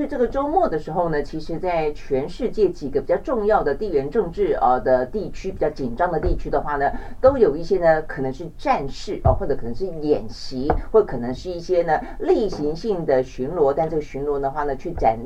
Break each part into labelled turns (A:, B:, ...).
A: 是这个周末的时候呢，其实，在全世界几个比较重要的地缘政治啊的地区，比较紧张的地区的话呢，都有一些呢，可能是战事哦，或者可能是演习，或可能是一些呢例行性的巡逻。但这个巡逻的话呢，去展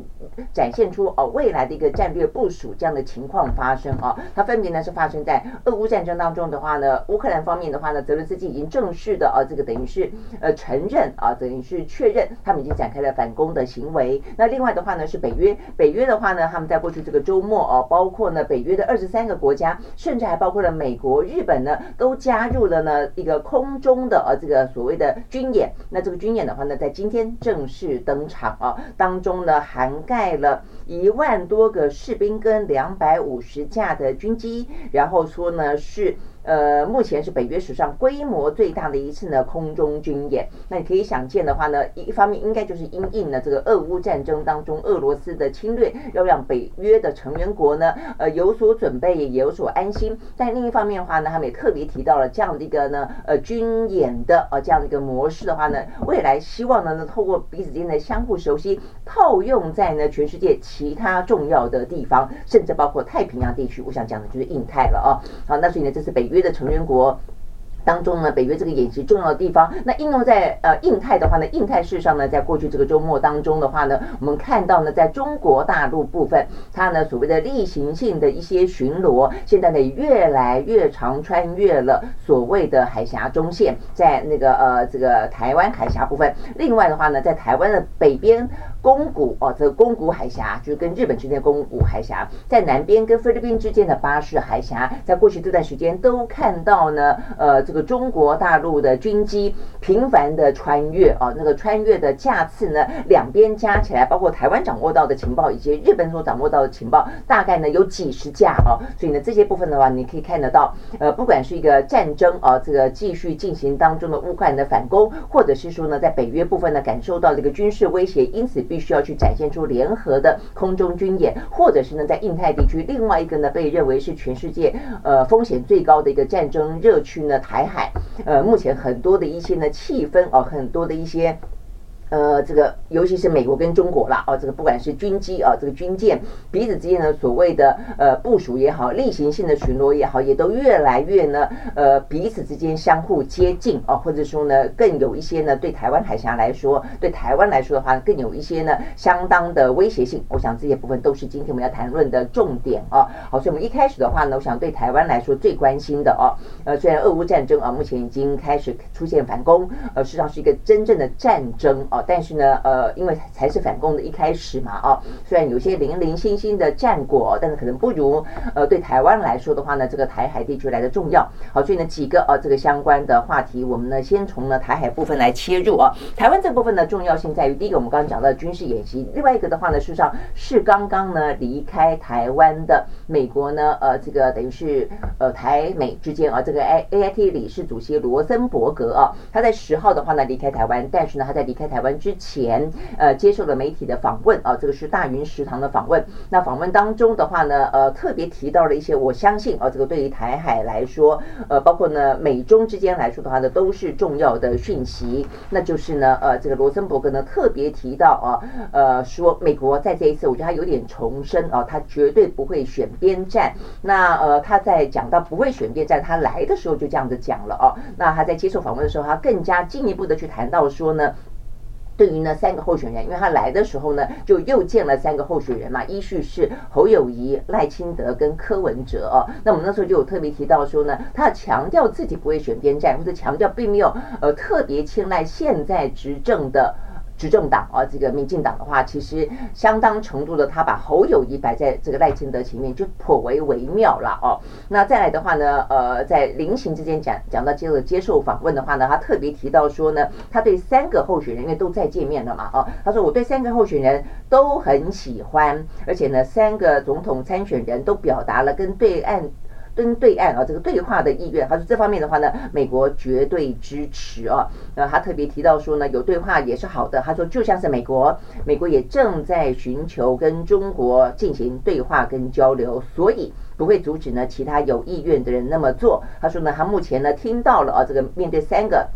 A: 展现出哦未来的一个战略部署这样的情况发生啊。它分别呢是发生在俄乌战争当中的话呢，乌克兰方面的话呢，泽伦斯基已经正式的啊，这个等于是呃承认啊，等于是确认他们已经展开了反攻的行为。那另外另外的话呢，是北约，北约的话呢，他们在过去这个周末哦，包括呢北约的二十三个国家，甚至还包括了美国、日本呢，都加入了呢一个空中的呃这个所谓的军演。那这个军演的话呢，在今天正式登场啊，当中呢涵盖了一万多个士兵跟两百五十架的军机，然后说呢是。呃，目前是北约史上规模最大的一次呢空中军演。那你可以想见的话呢，一方面应该就是因应了这个俄乌战争当中俄罗斯的侵略，要让北约的成员国呢呃有所准备，也有所安心。但另一方面的话呢，他们也特别提到了这样的一个呢呃军演的呃这样的一个模式的话呢，未来希望呢能透过彼此间的相互熟悉，套用在呢全世界其他重要的地方，甚至包括太平洋地区。我想讲的就是印太了啊。好，那所以呢，这是北约。约的成员国当中呢，北约这个演习重要的地方，那应用在呃印太的话呢，印太事上呢，在过去这个周末当中的话呢，我们看到呢，在中国大陆部分，它呢所谓的例行性的一些巡逻，现在呢越来越常穿越了所谓的海峡中线，在那个呃这个台湾海峡部分，另外的话呢，在台湾的北边。宫古哦，这个宫古海峡就是跟日本之间的宫古海峡，在南边跟菲律宾之间的巴士海峡，在过去这段时间都看到呢，呃，这个中国大陆的军机频繁的穿越哦，那个穿越的架次呢，两边加起来，包括台湾掌握到的情报以及日本所掌握到的情报，大概呢有几十架哦，所以呢这些部分的话，你可以看得到，呃，不管是一个战争啊，这个继续进行当中的乌克兰的反攻，或者是说呢，在北约部分呢感受到这个军事威胁，因此。必须要去展现出联合的空中军演，或者是呢，在印太地区另外一个呢，被认为是全世界呃风险最高的一个战争热区呢，台海，呃，目前很多的一些呢气氛哦，很多的一些。呃，这个尤其是美国跟中国啦，哦，这个不管是军机啊，这个军舰彼此之间的所谓的呃部署也好，例行性的巡逻也好，也都越来越呢，呃，彼此之间相互接近啊，或者说呢，更有一些呢，对台湾海峡来说，对台湾来说的话，更有一些呢，相当的威胁性。我想这些部分都是今天我们要谈论的重点啊。好，所以我们一开始的话呢，我想对台湾来说最关心的啊，呃，虽然俄乌战争啊，目前已经开始出现反攻，呃，实际上是一个真正的战争啊但是呢，呃，因为才是反攻的一开始嘛，啊，虽然有些零零星星的战果，但是可能不如呃对台湾来说的话呢，这个台海地区来的重要。好，所以呢几个呃这个相关的话题，我们呢先从呢台海部分来切入啊。台湾这部分呢重要性在于，第一个我们刚刚讲到军事演习，另外一个的话呢，事实上是刚刚呢离开台湾的美国呢，呃，这个等于是呃台美之间啊，这个 A A I T 理事主席罗森伯格啊，他在十号的话呢离开台湾，但是呢他在离开台湾。之前，呃，接受了媒体的访问啊，这个是大云食堂的访问。那访问当中的话呢，呃，特别提到了一些，我相信啊，这个对于台海来说，呃，包括呢美中之间来说的话呢，都是重要的讯息。那就是呢，呃，这个罗森伯格呢特别提到啊，呃，说美国在这一次，我觉得他有点重申啊，他绝对不会选边站。那呃，他在讲到不会选边站，他来的时候就这样子讲了哦。那他在接受访问的时候，他更加进一步的去谈到说呢。对于呢三个候选人，因为他来的时候呢，就又见了三个候选人嘛，依序是侯友谊、赖清德跟柯文哲哦。那我们那时候就有特别提到说呢，他强调自己不会选边站，或者强调并没有呃特别青睐现在执政的。执政党啊，这个民进党的话，其实相当程度的，他把侯友谊摆在这个赖清德前面，就颇为微妙了哦。那再来的话呢，呃，在临行之间讲讲到接着接受访问的话呢，他特别提到说呢，他对三个候选人因为都在见面了嘛，哦，他说我对三个候选人都很喜欢，而且呢，三个总统参选人都表达了跟对岸。蹲对岸啊这个对话的意愿，他说这方面的话呢，美国绝对支持啊。那他特别提到说呢，有对话也是好的。他说就像是美国，美国也正在寻求跟中国进行对话跟交流，所以不会阻止呢其他有意愿的人那么做。他说呢，他目前呢听到了啊，这个面对三个。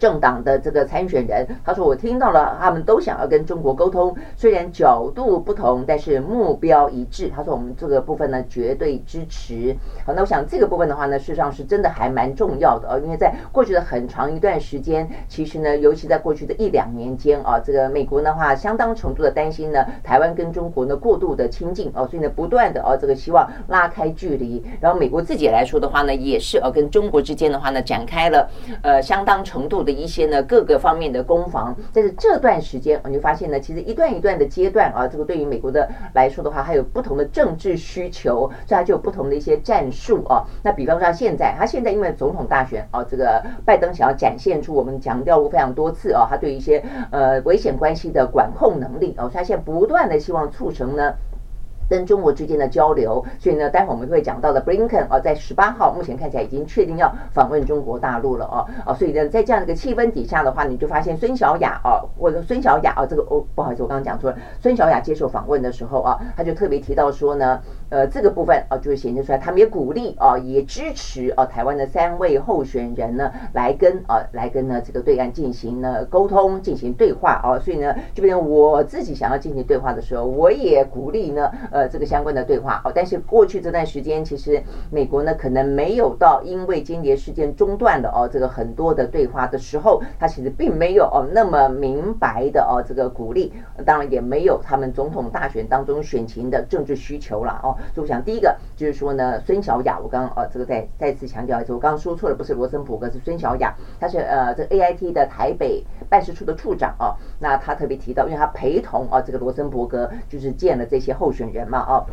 A: 政党的这个参选人，他说：“我听到了，他们都想要跟中国沟通，虽然角度不同，但是目标一致。”他说：“我们这个部分呢，绝对支持。”好，那我想这个部分的话呢，事实上是真的还蛮重要的啊，因为在过去的很长一段时间，其实呢，尤其在过去的一两年间啊，这个美国的话相当程度的担心呢，台湾跟中国呢过度的亲近啊，所以呢，不断的啊，这个希望拉开距离。然后美国自己来说的话呢，也是啊，跟中国之间的话呢，展开了呃相当程度的。一些呢各个方面的攻防，但是这段时间我就发现呢，其实一段一段的阶段啊，这个对于美国的来说的话，还有不同的政治需求，所以它就有不同的一些战术啊。那比方说现在，他现在因为总统大选啊，这个拜登想要展现出我们强调过非常多次啊，他对一些呃危险关系的管控能力啊，他现在不断的希望促成呢。跟中国之间的交流，所以呢，待会儿我们会讲到的布林肯啊，在十八号目前看起来已经确定要访问中国大陆了哦哦，所以呢，在这样的一个气氛底下的话，你就发现孙小雅啊，或者孙小雅啊，这个哦，不好意思，我刚刚讲错了，孙小雅接受访问的时候啊，他就特别提到说呢，呃，这个部分啊，就是显示出来他们也鼓励啊，也支持啊，台湾的三位候选人呢，来跟啊，来跟呢这个对岸进行呢沟通，进行对话啊，所以呢，就变成我自己想要进行对话的时候，我也鼓励呢，呃。这个相关的对话哦，但是过去这段时间，其实美国呢可能没有到因为间谍事件中断了哦，这个很多的对话的时候，他其实并没有哦那么明白的哦这个鼓励，当然也没有他们总统大选当中选情的政治需求了哦。所以我想第一个就是说呢，孙小雅，我刚刚哦这个再再次强调一次，我刚刚说错了，不是罗森伯格，是孙小雅，她是呃这个 AIT 的台北办事处的处长哦。那她特别提到，因为她陪同啊这个罗森伯格就是见了这些候选人。嘛哦，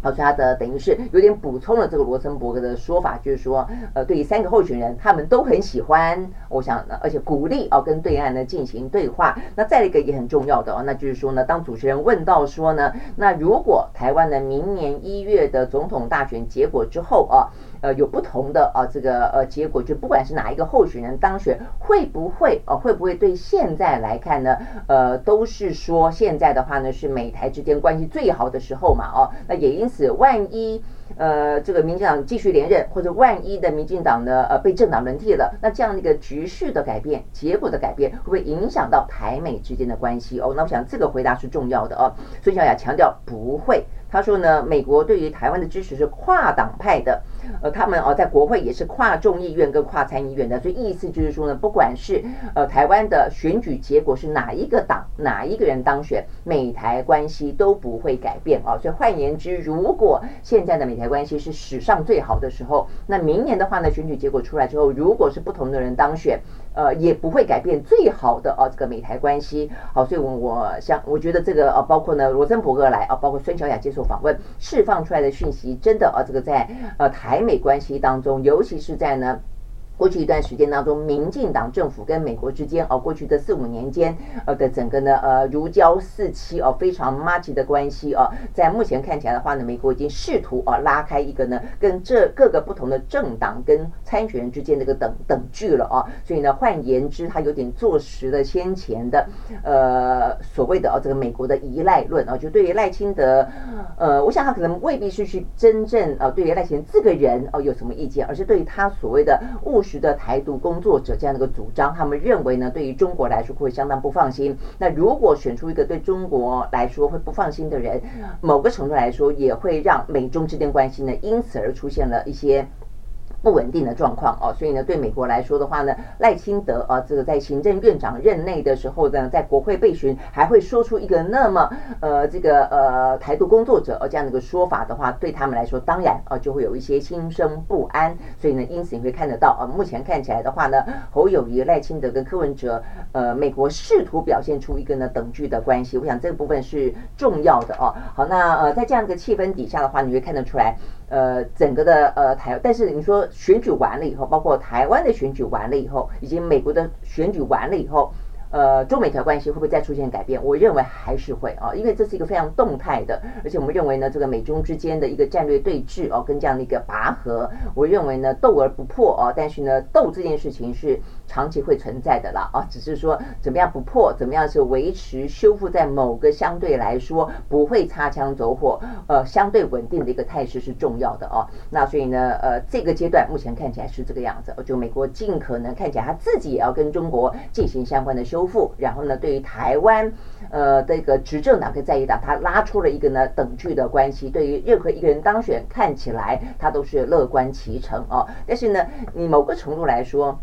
A: 好，所以他的等于是有点补充了这个罗森伯格的说法，就是说，呃，对于三个候选人，他们都很喜欢，我想，而且鼓励哦，跟对岸呢进行对话。那再一个也很重要的哦，那就是说呢，当主持人问到说呢，那如果台湾的明年一月的总统大选结果之后啊。呃，有不同的啊，这个呃结果，就不管是哪一个候选人当选，会不会啊，会不会对现在来看呢？呃，都是说现在的话呢，是美台之间关系最好的时候嘛，哦，那也因此，万一呃这个民进党继续连任，或者万一的民进党呢呃被政党轮替了，那这样的一个局势的改变，结果的改变，会不会影响到台美之间的关系？哦，那我想这个回答是重要的哦。孙小雅强调不会。他说呢，美国对于台湾的支持是跨党派的，呃，他们哦在国会也是跨众议院跟跨参议院的，所以意思就是说呢，不管是呃台湾的选举结果是哪一个党哪一个人当选，美台关系都不会改变啊。所以换言之，如果现在的美台关系是史上最好的时候，那明年的话呢，选举结果出来之后，如果是不同的人当选。呃，也不会改变最好的啊，这个美台关系。好，所以我我想，我觉得这个呃，包括呢罗森伯格来啊，包括孙小雅接受访问，释放出来的讯息，真的啊，这个在呃台美关系当中，尤其是在呢。过去一段时间当中，民进党政府跟美国之间哦，过去的四五年间呃的整个呢呃如胶似漆哦，非常麻吉的关系哦，在目前看起来的话呢，美国已经试图啊拉开一个呢跟这各个不同的政党跟参选人之间的一个等等距了啊，所以呢换言之，他有点坐实了先前的呃所谓的哦这个美国的依赖论啊，就对于赖清德呃，我想他可能未必是去真正啊对于赖清德这个人哦有什么意见，而是对于他所谓的务。的台独工作者这样的一个主张，他们认为呢，对于中国来说会相当不放心。那如果选出一个对中国来说会不放心的人，某个程度来说也会让美中之间关系呢，因此而出现了一些。不稳定的状况哦，所以呢，对美国来说的话呢，赖清德啊，这个在行政院长任内的时候呢，在国会备询还会说出一个那么呃这个呃台独工作者哦这样的一个说法的话，对他们来说当然啊就会有一些心生不安。所以呢，因此你会看得到啊，目前看起来的话呢，侯友谊、赖清德跟柯文哲，呃，美国试图表现出一个呢等距的关系，我想这个部分是重要的哦。好，那呃在这样一个气氛底下的话，你会看得出来。呃，整个的呃台，但是你说选举完了以后，包括台湾的选举完了以后，以及美国的选举完了以后。呃，中美台关系会不会再出现改变？我认为还是会啊，因为这是一个非常动态的，而且我们认为呢，这个美中之间的一个战略对峙哦，跟这样的一个拔河，我认为呢，斗而不破哦，但是呢，斗这件事情是长期会存在的啦啊，只是说怎么样不破，怎么样是维持修复在某个相对来说不会擦枪走火，呃，相对稳定的一个态势是重要的哦。那所以呢，呃，这个阶段目前看起来是这个样子，就美国尽可能看起来他自己也要跟中国进行相关的修。复，然后呢，对于台湾，呃，这个执政党跟在野党，他拉出了一个呢等距的关系。对于任何一个人当选，看起来他都是乐观其成哦。但是呢，你某个程度来说。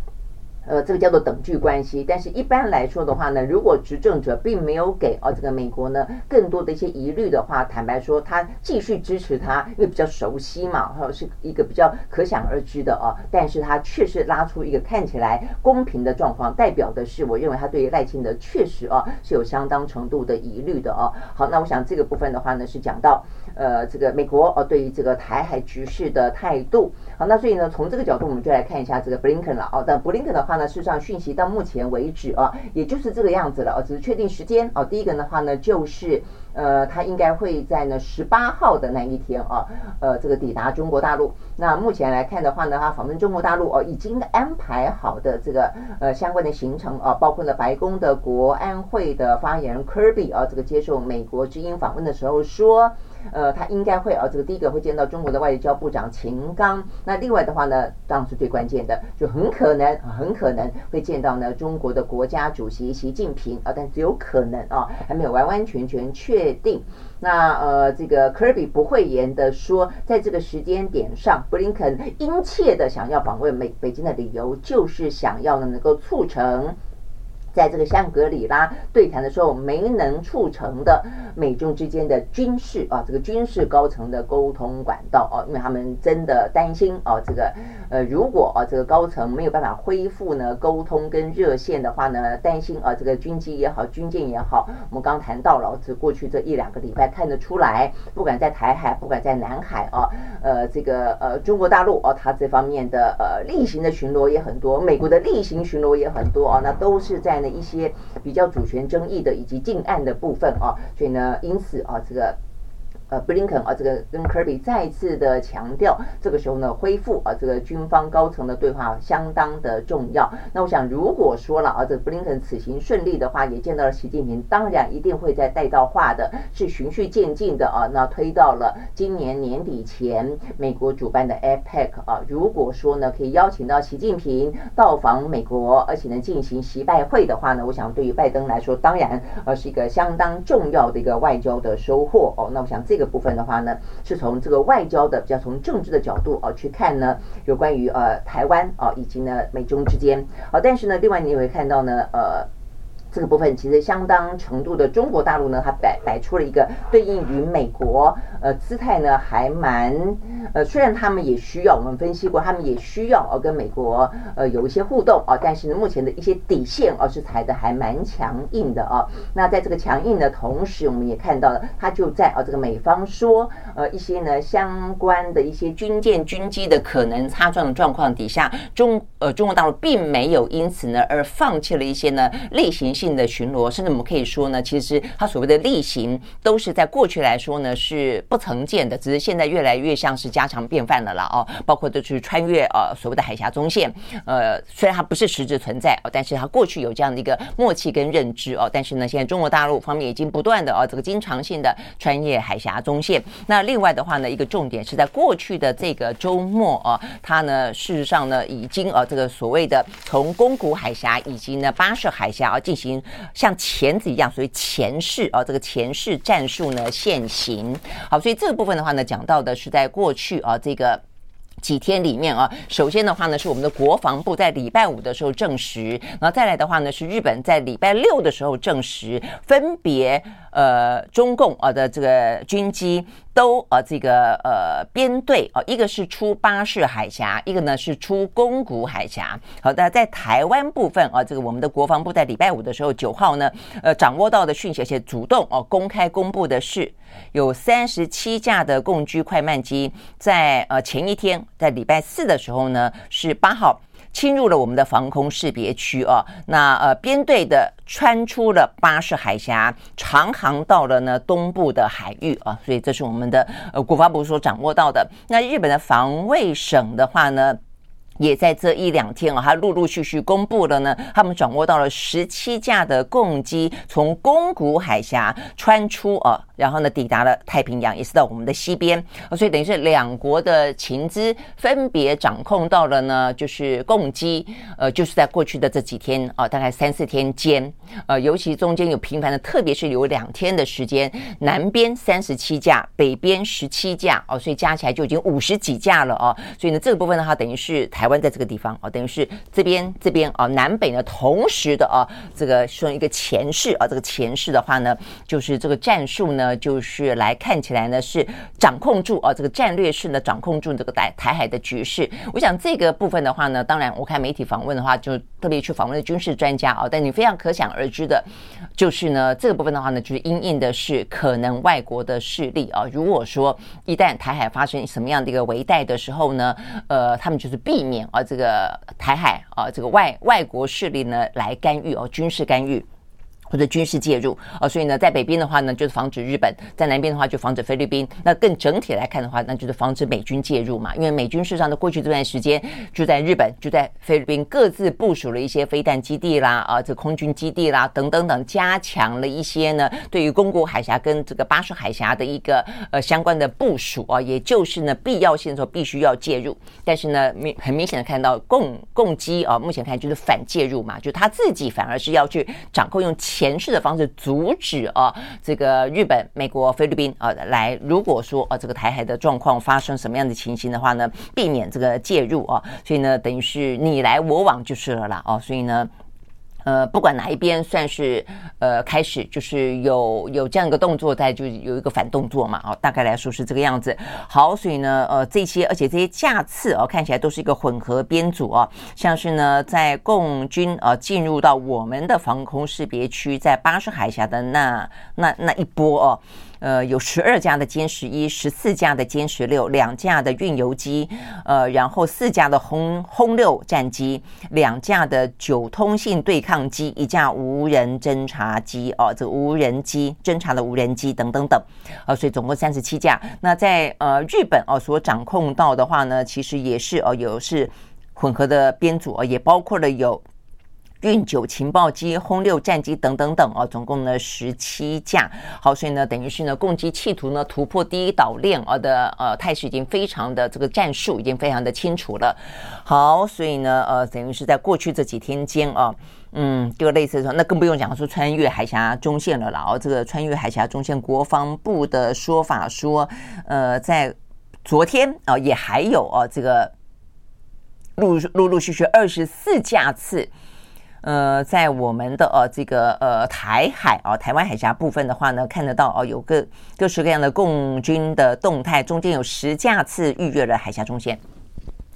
A: 呃，这个叫做等距关系，但是一般来说的话呢，如果执政者并没有给啊这个美国呢更多的一些疑虑的话，坦白说，他继续支持他，因为比较熟悉嘛，然后，是一个比较可想而知的哦。但是他确实拉出一个看起来公平的状况，代表的是，我认为他对于赖清德确实啊是有相当程度的疑虑的哦。好，那我想这个部分的话呢，是讲到呃这个美国啊对于这个台海局势的态度。好，那所以呢，从这个角度，我们就来看一下这个布林肯了啊。但布林肯的话。呢事实上，讯息到目前为止啊，也就是这个样子了啊，只是确定时间啊。第一个的话呢，就是呃，他应该会在呢十八号的那一天啊，呃，这个抵达中国大陆。那目前来看的话呢，他访问中国大陆哦，已经安排好的这个呃相关的行程啊，包括了白宫的国安会的发言人 Kirby 啊，这个接受美国之音访问的时候说。呃，他应该会啊，这个第一个会见到中国的外交部长秦刚。那另外的话呢，当然是最关键的，就很可能很可能会见到呢中国的国家主席习近平啊，但只有可能啊，还没有完完全全确定。那呃，这个科比不讳言的说，在这个时间点上，布林肯殷切的想要访问美北京的理由，就是想要呢能够促成。在这个香格里拉对谈的时候，没能促成的美中之间的军事啊，这个军事高层的沟通管道啊，因为他们真的担心啊，这个呃，如果啊这个高层没有办法恢复呢沟通跟热线的话呢，担心啊这个军机也好，军舰也好，我们刚谈到了，这过去这一两个礼拜看得出来，不管在台海，不管在南海啊，呃，这个呃中国大陆啊，它这方面的呃例行的巡逻也很多，美国的例行巡逻也很多啊，那都是在。一些比较主权争议的以及近岸的部分啊，所以呢，因此啊，这个。呃，布林肯啊，这个跟科比再次的强调，这个时候呢，恢复啊，这个军方高层的对话相当的重要。那我想，如果说了啊，这个布林肯此行顺利的话，也见到了习近平，当然一定会再带到话的，是循序渐进的啊。那推到了今年年底前，美国主办的 APEC 啊，如果说呢，可以邀请到习近平到访美国，而且呢进行习拜会的话呢，我想对于拜登来说，当然呃是一个相当重要的一个外交的收获哦。那我想这。这个部分的话呢，是从这个外交的，比较从政治的角度啊去看呢，有关于呃台湾啊以及呢美中之间啊，但是呢，另外你也会看到呢，呃。这个部分其实相当程度的中国大陆呢，它摆摆出了一个对应于美国呃姿态呢，还蛮呃虽然他们也需要我们分析过，他们也需要呃跟美国呃有一些互动啊，但是呢目前的一些底线啊是踩的还蛮强硬的啊。那在这个强硬的同时，我们也看到了，他就在啊这个美方说呃一些呢相关的一些军舰军机的可能擦撞的状况底下，中呃中国大陆并没有因此呢而放弃了一些呢例行性的巡逻，甚至我们可以说呢，其实它所谓的例行都是在过去来说呢是不曾见的，只是现在越来越像是家常便饭的了哦。包括就是穿越呃所谓的海峡中线，呃虽然它不是实质存在哦，但是它过去有这样的一个默契跟认知哦。但是呢，现在中国大陆方面已经不断的哦这个经常性的穿越海峡中线。那另外的话呢，一个重点是在过去的这个周末哦，它呢事实上呢已经呃这个所谓的从宫古海峡以及呢巴士海峡啊进行。像钳子一样，所以前世啊，这个前世战术呢现行。好，所以这个部分的话呢，讲到的是在过去啊这个几天里面啊，首先的话呢是我们的国防部在礼拜五的时候证实，然后再来的话呢是日本在礼拜六的时候证实，分别。呃，中共啊的这个军机都呃这个呃编队啊，一个是出巴士海峡，一个呢是出宫古海峡。好的，在台湾部分啊，这个我们的国防部在礼拜五的时候九号呢，呃掌握到的讯息，而且主动哦公开公布的是，有三十七架的共居快慢机在呃前一天，在礼拜四的时候呢是八号。侵入了我们的防空识别区啊，那呃编队的穿出了巴士海峡，长航到了呢东部的海域啊，所以这是我们的呃国防部所掌握到的。那日本的防卫省的话呢，也在这一两天啊，他陆陆续续公布了呢，他们掌握到了十七架的共机从宫古海峡穿出啊。然后呢，抵达了太平洋，也是到我们的西边啊，所以等于是两国的情资分别掌控到了呢，就是共机，呃，就是在过去的这几天啊，大概三四天间，呃，尤其中间有频繁的，特别是有两天的时间，南边三十七架，北边十七架，哦，所以加起来就已经五十几架了哦，所以呢，这个部分的话，等于是台湾在这个地方哦，等于是这边这边啊，南北呢同时的啊，这个说一个前世啊，这个前世的话呢，就是这个战术呢。呃，就是来看起来呢，是掌控住啊，这个战略式呢，掌控住这个台台海的局势。我想这个部分的话呢，当然我看媒体访问的话，就特别去访问了军事专家啊，但你非常可想而知的，就是呢，这个部分的话呢，就是因应的是可能外国的势力啊。如果说一旦台海发生什么样的一个危殆的时候呢，呃，他们就是避免啊，这个台海啊，这个外外国势力呢来干预哦，军事干预。或者军事介入啊，所以呢，在北边的话呢，就是防止日本；在南边的话，就防止菲律宾。那更整体来看的话，那就是防止美军介入嘛。因为美军事实上的过去这段时间，就在日本、就在菲律宾各自部署了一些飞弹基地啦，啊，这空军基地啦，等等等，加强了一些呢，对于宫古海峡跟这个巴士海峡的一个呃相关的部署啊，也就是呢，必要性的时候必须要介入。但是呢，明很明显的看到共共机啊，目前看就是反介入嘛，就他自己反而是要去掌控用钱。钳式的方式阻止啊，这个日本、美国、菲律宾啊来，如果说啊这个台海的状况发生什么样的情形的话呢，避免这个介入啊，所以呢，等于是你来我往就是了啦哦，所以呢。呃，不管哪一边算是呃开始，就是有有这样一个动作在，就有一个反动作嘛，哦，大概来说是这个样子。好，所以呢，呃，这些而且这些架次哦，看起来都是一个混合编组哦，像是呢，在共军呃进入到我们的防空识别区，在巴士海峡的那那那一波哦。呃，有十二架的歼十一，十四架的歼十六，两架的运油机，呃，然后四架的轰轰六战机，两架的九通信对抗机，一架无人侦察机，哦，这无人机侦察的无人机等等等，呃，所以总共三十七架。那在呃日本哦所掌控到的话呢，其实也是哦有是混合的编组哦，也包括了有。运九情报机、轰六战机等等等啊，总共呢十七架。好，所以呢，等于是呢，共机企图呢突破第一岛链啊的呃态势已经非常的这个战术已经非常的清楚了。好，所以呢，呃，等于是在过去这几天间啊，嗯，就类似说，那更不用讲说穿越海峡中线了了。然后这个穿越海峡中线，国防部的说法说，呃，在昨天啊，也还有啊，这个陆陆陆续续二十四架次。呃，在我们的呃这个呃台海啊、台湾海峡部分的话呢，看得到哦、有个各式各样的共军的动态，中间有十架次逾越了海峡中线。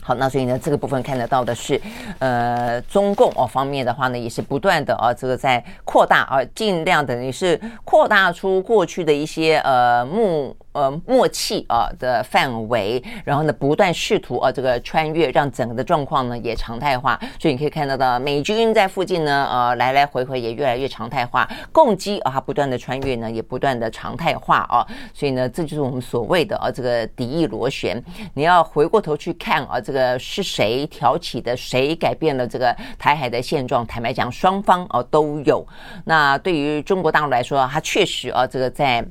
A: 好，那所以呢，这个部分看得到的是，呃，中共哦方面的话呢，也是不断的啊，这个在扩大啊，尽量等于是扩大出过去的一些呃目。呃，默契啊的范围，然后呢，不断试图啊这个穿越，让整个的状况呢也常态化。所以你可以看得到，美军在附近呢，呃，来来回回也越来越常态化，共击啊不断的穿越呢，也不断的常态化啊。所以呢，这就是我们所谓的啊这个敌意螺旋。你要回过头去看啊，这个是谁挑起的，谁改变了这个台海的现状？坦白讲，双方啊都有。那对于中国大陆来说，它确实啊这个在。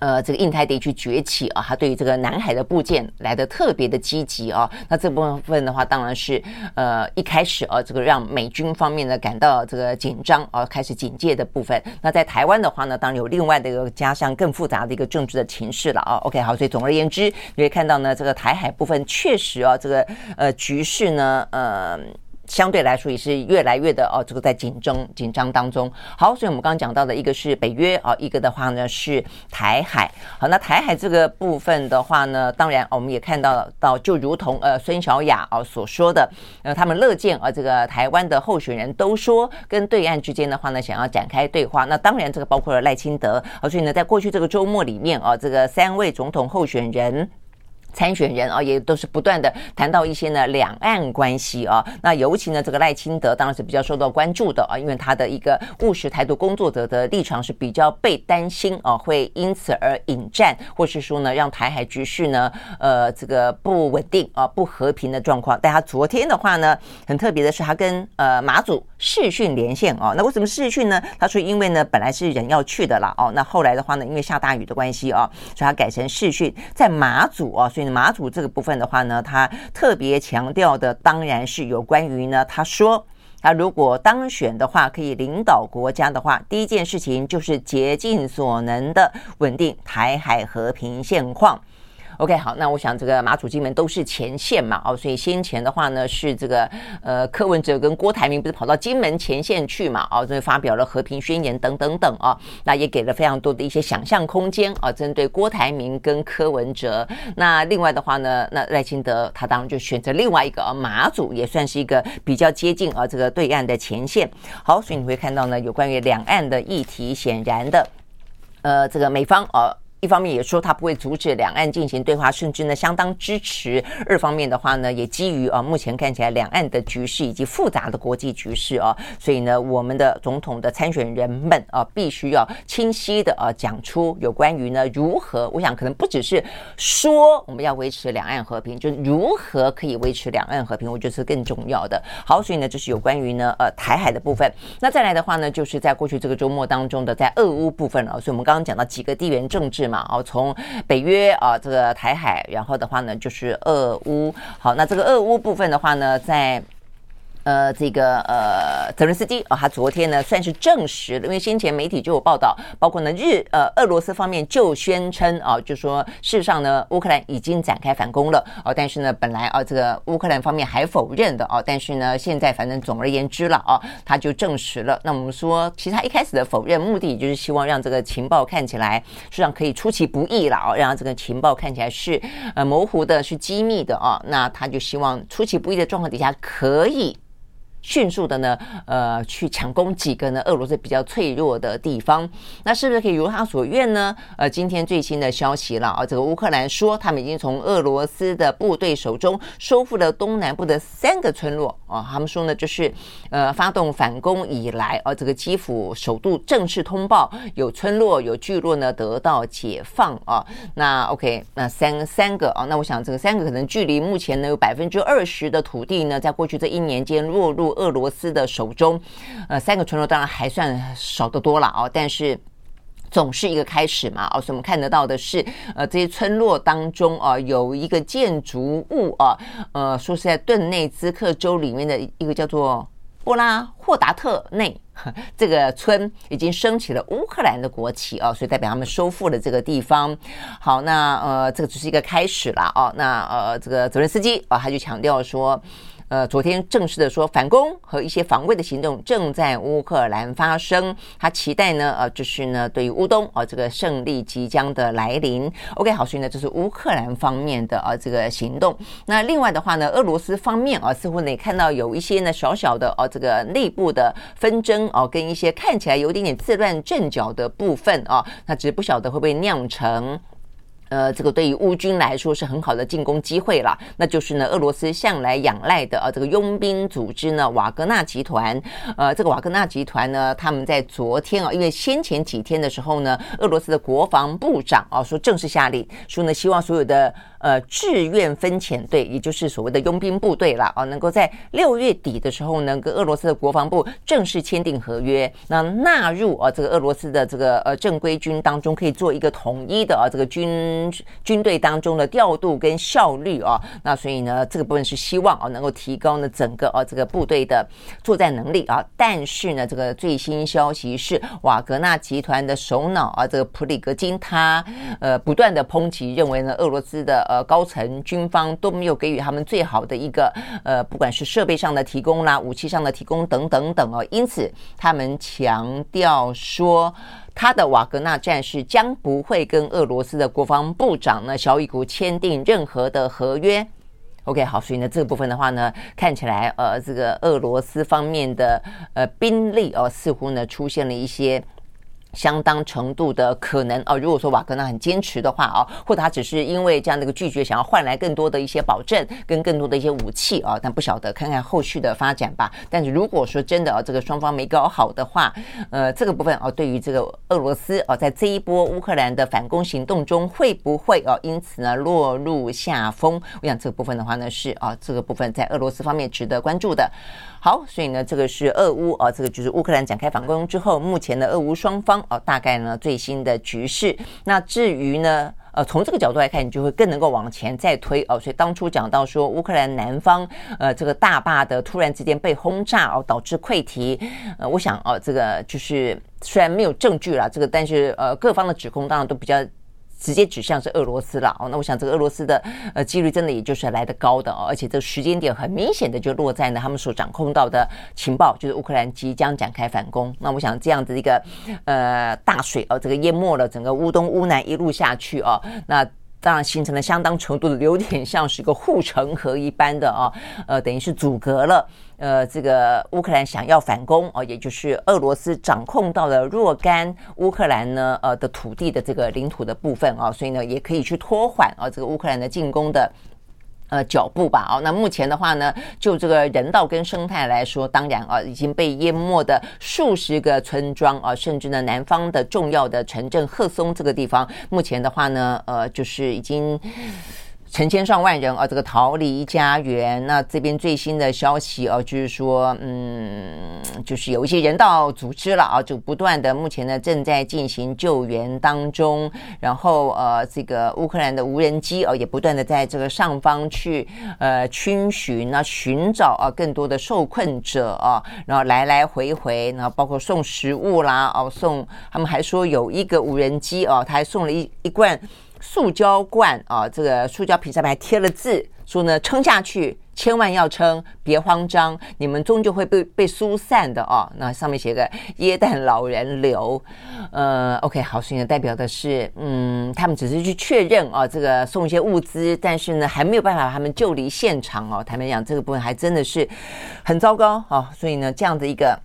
A: 呃，这个印太地区崛起啊，它对于这个南海的部件来的特别的积极啊。那这部分的话，当然是呃一开始啊，这个让美军方面呢感到这个紧张啊，开始警戒的部分。那在台湾的话呢，当然有另外的一个加上更复杂的一个政治的情势了啊。OK，好，所以总而言之，你会看到呢，这个台海部分确实啊，这个呃局势呢，呃。相对来说也是越来越的哦，这个在紧张紧张当中。好，所以我们刚刚讲到的一个是北约啊，一个的话呢是台海。好，那台海这个部分的话呢，当然我们也看到到，就如同呃孙小雅啊所说的，呃他们乐见啊这个台湾的候选人都说跟对岸之间的话呢想要展开对话。那当然这个包括了赖清德啊，所以呢在过去这个周末里面啊，这个三位总统候选人。参选人啊，也都是不断的谈到一些呢两岸关系啊。那尤其呢，这个赖清德当然是比较受到关注的啊，因为他的一个务实台独工作者的立场是比较被担心啊，会因此而引战，或是说呢，让台海局势呢，呃，这个不稳定啊，不和平的状况。但他昨天的话呢，很特别的是，他跟呃马祖视讯连线啊。那为什么视讯呢？他说，因为呢，本来是人要去的啦哦，那后来的话呢，因为下大雨的关系啊，所以他改成视讯，在马祖啊。马祖这个部分的话呢，他特别强调的当然是有关于呢，他说他如果当选的话，可以领导国家的话，第一件事情就是竭尽所能的稳定台海和平现况。OK，好，那我想这个马祖金门都是前线嘛，哦，所以先前的话呢是这个呃柯文哲跟郭台铭不是跑到金门前线去嘛，哦，所以发表了和平宣言等等等啊，那也给了非常多的一些想象空间啊，针对郭台铭跟柯文哲。那另外的话呢，那赖清德他当然就选择另外一个啊马祖，也算是一个比较接近啊这个对岸的前线。好，所以你会看到呢，有关于两岸的议题，显然的，呃，这个美方啊。一方面也说他不会阻止两岸进行对话，甚至呢相当支持。二方面的话呢，也基于啊目前看起来两岸的局势以及复杂的国际局势啊，所以呢我们的总统的参选人们啊必须要清晰的啊讲出有关于呢如何，我想可能不只是说我们要维持两岸和平，就是如何可以维持两岸和平，我觉得是更重要的。好，所以呢这是有关于呢呃台海的部分。那再来的话呢，就是在过去这个周末当中的在俄乌部分啊，所以我们刚刚讲到几个地缘政治。嘛，哦，从北约啊，这个台海，然后的话呢，就是俄乌。好，那这个俄乌部分的话呢，在。呃，这个呃，泽伦斯基啊，他昨天呢算是证实了，因为先前媒体就有报道，包括呢日呃俄罗斯方面就宣称啊，就说事实上呢乌克兰已经展开反攻了哦，但是呢本来啊这个乌克兰方面还否认的哦，但是呢现在反正总而言之了啊，他就证实了。那我们说，其实他一开始的否认目的就是希望让这个情报看起来实际上可以出其不意了啊，让这个情报看起来是呃模糊的，是机密的啊，那他就希望出其不意的状况底下可以。迅速的呢，呃，去抢攻几个呢俄罗斯比较脆弱的地方，那是不是可以如他所愿呢？呃，今天最新的消息了啊，这个乌克兰说他们已经从俄罗斯的部队手中收复了东南部的三个村落啊，他们说呢，就是呃发动反攻以来啊，这个基辅首度正式通报有村落有聚落呢得到解放啊。那 OK，那三三个啊，那我想这个三个可能距离目前呢有百分之二十的土地呢，在过去这一年间落入。俄罗斯的手中，呃，三个村落当然还算少得多了哦，但是总是一个开始嘛哦，所以我们看得到的是，呃，这些村落当中啊，有一个建筑物啊，呃，说是在顿内兹克州里面的一个叫做波拉霍达特内 这个村，已经升起了乌克兰的国旗啊，所以代表他们收复了这个地方。好，那呃，这个只是一个开始了哦，那呃，这个泽伦斯基啊，他就强调说。呃，昨天正式的说反攻和一些防卫的行动正在乌克兰发生，他期待呢，呃，就是呢，对于乌东啊、呃，这个胜利即将的来临。OK，好，所以呢，这是乌克兰方面的啊、呃、这个行动。那另外的话呢，俄罗斯方面啊、似乎呢也看到有一些呢小小的啊、呃、这个内部的纷争啊、跟一些看起来有点点自乱阵脚的部分啊、那只是不晓得会不会酿成。呃，这个对于乌军来说是很好的进攻机会了。那就是呢，俄罗斯向来仰赖的呃这个佣兵组织呢，瓦格纳集团。呃，这个瓦格纳集团呢，他们在昨天啊，因为先前几天的时候呢，俄罗斯的国防部长啊说正式下令说呢，希望所有的。呃，志愿分遣队，也就是所谓的佣兵部队啦，啊，能够在六月底的时候呢，跟俄罗斯的国防部正式签订合约，那纳入啊这个俄罗斯的这个呃正规军当中，可以做一个统一的啊这个军军队当中的调度跟效率啊，那所以呢，这个部分是希望啊能够提高呢整个啊这个部队的作战能力啊，但是呢，这个最新消息是瓦格纳集团的首脑啊这个普里格金他呃不断的抨击，认为呢俄罗斯的。呃，高层军方都没有给予他们最好的一个呃，不管是设备上的提供啦，武器上的提供等等等哦，因此他们强调说，他的瓦格纳战士将不会跟俄罗斯的国防部长呢小伊古签订任何的合约。OK，好，所以呢，这部分的话呢，看起来呃，这个俄罗斯方面的呃兵力哦，似乎呢出现了一些。相当程度的可能哦，如果说瓦格纳很坚持的话哦，或者他只是因为这样的一个拒绝，想要换来更多的一些保证跟更多的一些武器啊，但不晓得看看后续的发展吧。但是如果说真的啊，这个双方没搞好的话，呃，这个部分哦，对于这个俄罗斯哦，在这一波乌克兰的反攻行动中，会不会哦，因此呢落入下风？我想这个部分的话呢，是啊，这个部分在俄罗斯方面值得关注的。好，所以呢，这个是俄乌啊，这个就是乌克兰展开反攻之后，目前的俄乌双方啊，大概呢最新的局势。那至于呢，呃，从这个角度来看，你就会更能够往前再推哦。所以当初讲到说，乌克兰南方呃这个大坝的突然之间被轰炸哦，导致溃堤。呃，我想哦，这个就是虽然没有证据啦，这个但是呃各方的指控当然都比较。直接指向是俄罗斯了哦，那我想这个俄罗斯的呃几率真的也就是来得高的哦，而且这个时间点很明显的就落在呢他们所掌控到的情报，就是乌克兰即将展开反攻。那我想这样子一个呃大水哦，这个淹没了整个乌东乌南一路下去哦，那。当然形成了相当程度的，有点像是一个护城河一般的啊，呃，等于是阻隔了呃这个乌克兰想要反攻啊，也就是俄罗斯掌控到了若干乌克兰呢呃的土地的这个领土的部分啊，所以呢也可以去拖缓啊这个乌克兰的进攻的。呃，脚步吧，哦，那目前的话呢，就这个人道跟生态来说，当然啊，已经被淹没的数十个村庄啊，甚至呢，南方的重要的城镇赫松这个地方，目前的话呢，呃，就是已经。成千上万人啊，这个逃离家园。那这边最新的消息啊，就是说，嗯，就是有一些人道组织了啊，就不断的目前呢正在进行救援当中。然后呃，这个乌克兰的无人机啊，也不断的在这个上方去呃逡巡啊，寻找啊更多的受困者啊，然后来来回回，然后包括送食物啦，哦，送他们还说有一个无人机啊，他还送了一一罐。塑胶罐啊，这个塑胶瓶上面还贴了字，说呢撑下去，千万要撑，别慌张，你们终究会被被疏散的哦。那上面写个耶诞老人留，呃，OK，好，所以呢代表的是，嗯，他们只是去确认啊，这个送一些物资，但是呢还没有办法把他们救离现场哦。坦白讲，这个部分还真的是很糟糕啊。所以呢，这样的一个。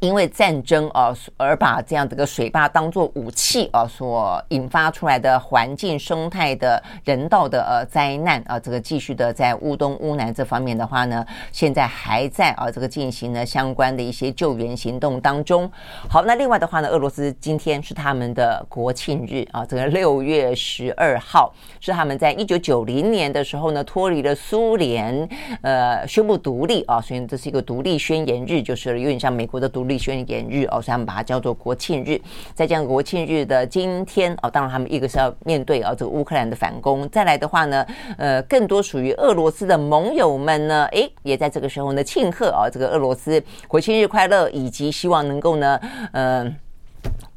A: 因为战争啊，而把这样的个水坝当做武器啊，所引发出来的环境生态的人道的呃灾难啊，这个继续的在乌东乌南这方面的话呢，现在还在啊这个进行呢相关的一些救援行动当中。好，那另外的话呢，俄罗斯今天是他们的国庆日啊，这个六月十二号是他们在一九九零年的时候呢脱离了苏联，呃，宣布独立啊，所以这是一个独立宣言日，就是有点像美国的独立。立宣言日哦，所以他们把它叫做国庆日。在这样国庆日的今天哦，当然他们一个是要面对啊这个乌克兰的反攻，再来的话呢，呃，更多属于俄罗斯的盟友们呢，诶，也在这个时候呢庆贺啊这个俄罗斯国庆日快乐，以及希望能够呢，呃，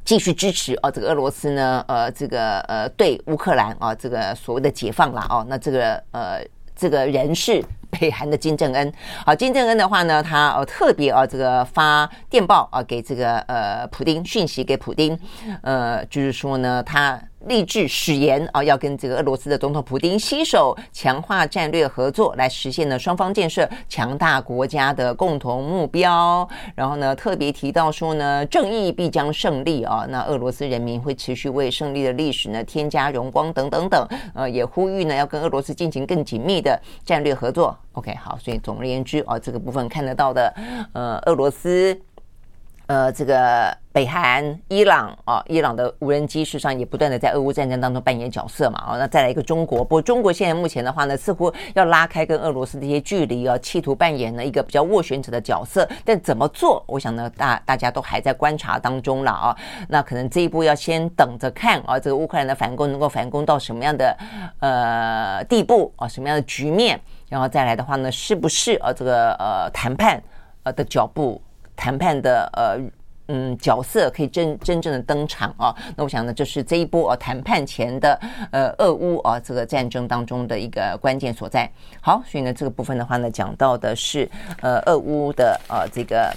A: 继续支持啊这个俄罗斯呢，呃，这个呃对乌克兰啊这个所谓的解放啦哦，那这个呃这个人士。北韩的金正恩。好，金正恩的话呢，他呃特别啊这个发电报啊给这个呃普丁讯息给普丁，呃就是说呢他。立志誓言啊，要跟这个俄罗斯的总统普丁携手强化战略合作，来实现呢双方建设强大国家的共同目标。然后呢，特别提到说呢，正义必将胜利啊，那俄罗斯人民会持续为胜利的历史呢添加荣光等等等。呃，也呼吁呢要跟俄罗斯进行更紧密的战略合作。OK，好，所以总而言之啊，这个部分看得到的，呃，俄罗斯。呃，这个北韩、伊朗啊，伊朗的无人机事实上也不断的在俄乌战争当中扮演角色嘛。哦，那再来一个中国，不过中国现在目前的话呢，似乎要拉开跟俄罗斯的一些距离啊，企图扮演呢一个比较斡旋者的角色。但怎么做？我想呢，大大家都还在观察当中了啊。那可能这一步要先等着看啊，这个乌克兰的反攻能够反攻到什么样的呃地步啊，什么样的局面，然后再来的话呢，是不是啊这个呃谈判呃的脚步？谈判的呃嗯角色可以真真正的登场啊，那我想呢，就是这一波啊谈判前的呃俄乌啊这个战争当中的一个关键所在。好，所以呢这个部分的话呢，讲到的是呃俄乌的呃这个。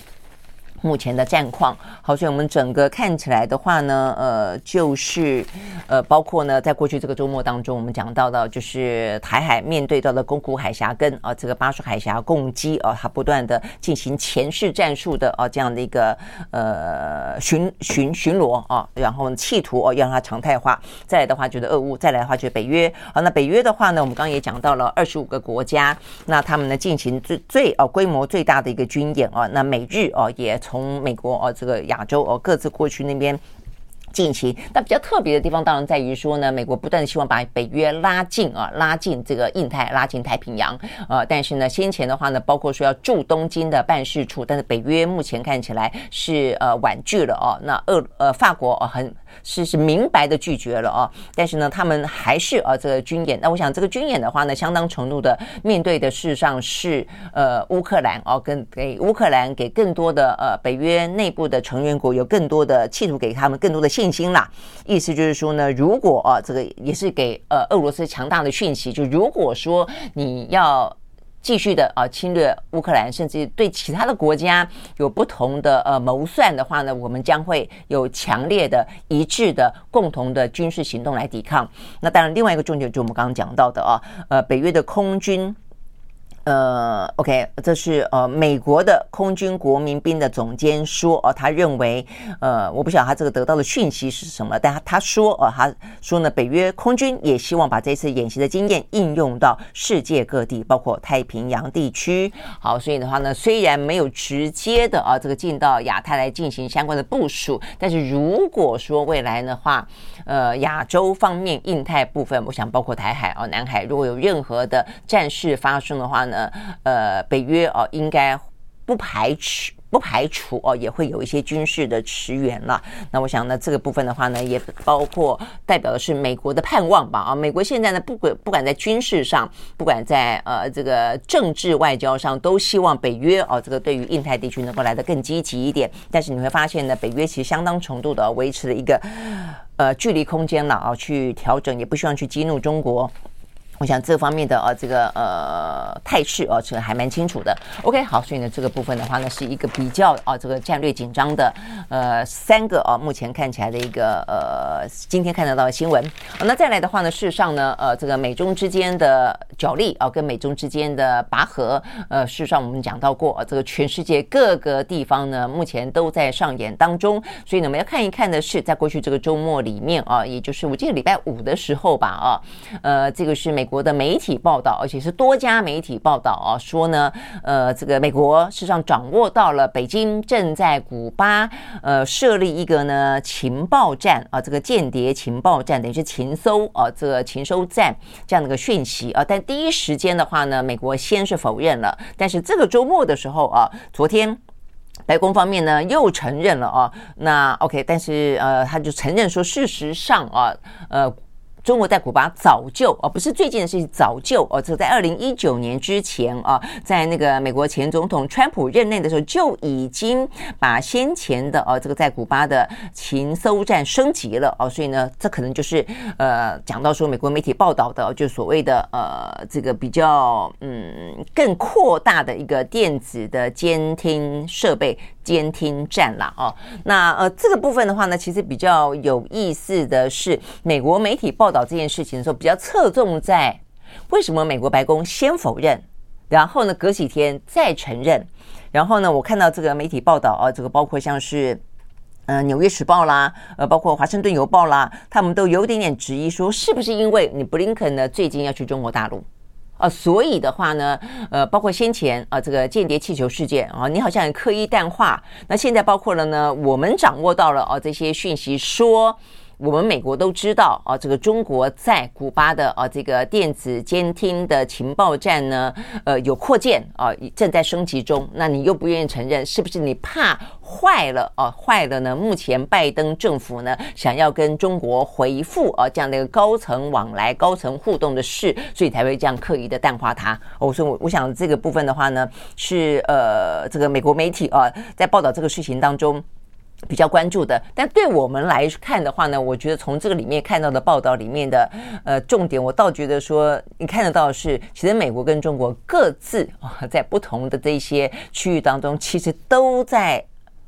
A: 目前的战况，好，所以我们整个看起来的话呢，呃，就是呃，包括呢，在过去这个周末当中，我们讲到的，就是台海面对到的宫古海峡跟啊这个巴士海峡共击啊，它不断的进行前势战术的啊这样的一个呃巡巡巡逻啊，然后企图哦要让它常态化。再来的话，就是俄乌；再来的话，就是北约。好，那北约的话呢，我们刚刚也讲到了二十五个国家，那他们呢进行最最哦规模最大的一个军演啊，那美日哦也。从美国哦，这个亚洲哦，各自过去那边进行。那比较特别的地方，当然在于说呢，美国不断的希望把北约拉近啊，拉近这个印太，拉近太平洋。呃，但是呢，先前的话呢，包括说要驻东京的办事处，但是北约目前看起来是呃婉拒了哦。那俄呃法国哦很。是是明白的拒绝了哦，但是呢，他们还是呃这个军演。那我想这个军演的话呢，相当程度的面对的事实上是呃乌克兰哦，跟给乌克兰给更多的呃北约内部的成员国有更多的企图给他们更多的信心啦。意思就是说呢，如果啊这个也是给呃俄罗斯强大的讯息，就如果说你要。继续的啊侵略乌克兰，甚至对其他的国家有不同的呃谋算的话呢，我们将会有强烈的一致的共同的军事行动来抵抗。那当然，另外一个重点就我们刚刚讲到的啊，呃，北约的空军。呃，OK，这是呃美国的空军国民兵的总监说哦，他认为呃，我不晓得他这个得到的讯息是什么，但他他说哦，他说呢，北约空军也希望把这次演习的经验应用到世界各地，包括太平洋地区。好，所以的话呢，虽然没有直接的啊这个进到亚太来进行相关的部署，但是如果说未来的话，呃，亚洲方面、印太部分，我想包括台海啊、南海，如果有任何的战事发生的话呢，呃呃，北约哦，应该不排除不排除哦，也会有一些军事的驰援了。那我想呢，这个部分的话呢，也包括代表的是美国的盼望吧。啊，美国现在呢，不管不管在军事上，不管在呃这个政治外交上，都希望北约哦，这个对于印太地区能够来得更积极一点。但是你会发现呢，北约其实相当程度的维持了一个呃距离空间了啊，去调整，也不希望去激怒中国。我想这方面的呃这个呃态势啊，这个还蛮清楚的。OK，好，所以呢这个部分的话呢，是一个比较啊这个战略紧张的呃三个啊目前看起来的一个呃今天看得到的新闻。那再来的话呢，事实上呢呃这个美中之间的角力啊，跟美中之间的拔河，呃事实上我们讲到过，这个全世界各个地方呢目前都在上演当中。所以呢我们要看一看的是，在过去这个周末里面啊，也就是我记得礼拜五的时候吧啊，呃这个是美。国的媒体报道，而且是多家媒体报道啊，说呢，呃，这个美国事实上掌握到了北京正在古巴呃设立一个呢情报站啊，这个间谍情报站等于是情搜啊，这个情搜站这样的一个讯息啊，但第一时间的话呢，美国先是否认了，但是这个周末的时候啊，昨天白宫方面呢又承认了啊，那 OK，但是呃，他就承认说，事实上啊，呃。中国在古巴早就哦，不是最近的事情，早就哦，就在二零一九年之前啊，在那个美国前总统川普任内的时候，就已经把先前的哦这个在古巴的情搜战升级了哦，所以呢，这可能就是呃讲到说美国媒体报道的，就所谓的呃这个比较嗯更扩大的一个电子的监听设备。监听战啦哦，那呃这个部分的话呢，其实比较有意思的是，美国媒体报道这件事情的时候，比较侧重在为什么美国白宫先否认，然后呢隔几天再承认，然后呢我看到这个媒体报道啊，这个包括像是呃纽约时报啦，呃包括华盛顿邮报啦，他们都有点点质疑说，是不是因为你布林肯呢最近要去中国大陆？啊，所以的话呢，呃，包括先前啊，这个间谍气球事件啊，你好像很刻意淡化。那现在包括了呢，我们掌握到了啊这些讯息说。我们美国都知道啊，这个中国在古巴的啊这个电子监听的情报站呢，呃有扩建啊，正在升级中。那你又不愿意承认，是不是你怕坏了啊？坏了呢？目前拜登政府呢想要跟中国回复啊这样的一个高层往来、高层互动的事，所以才会这样刻意的淡化它。我说我我想这个部分的话呢，是呃这个美国媒体啊在报道这个事情当中。比较关注的，但对我们来看的话呢，我觉得从这个里面看到的报道里面的呃重点，我倒觉得说你看得到是，其实美国跟中国各自啊在不同的这些区域当中，其实都在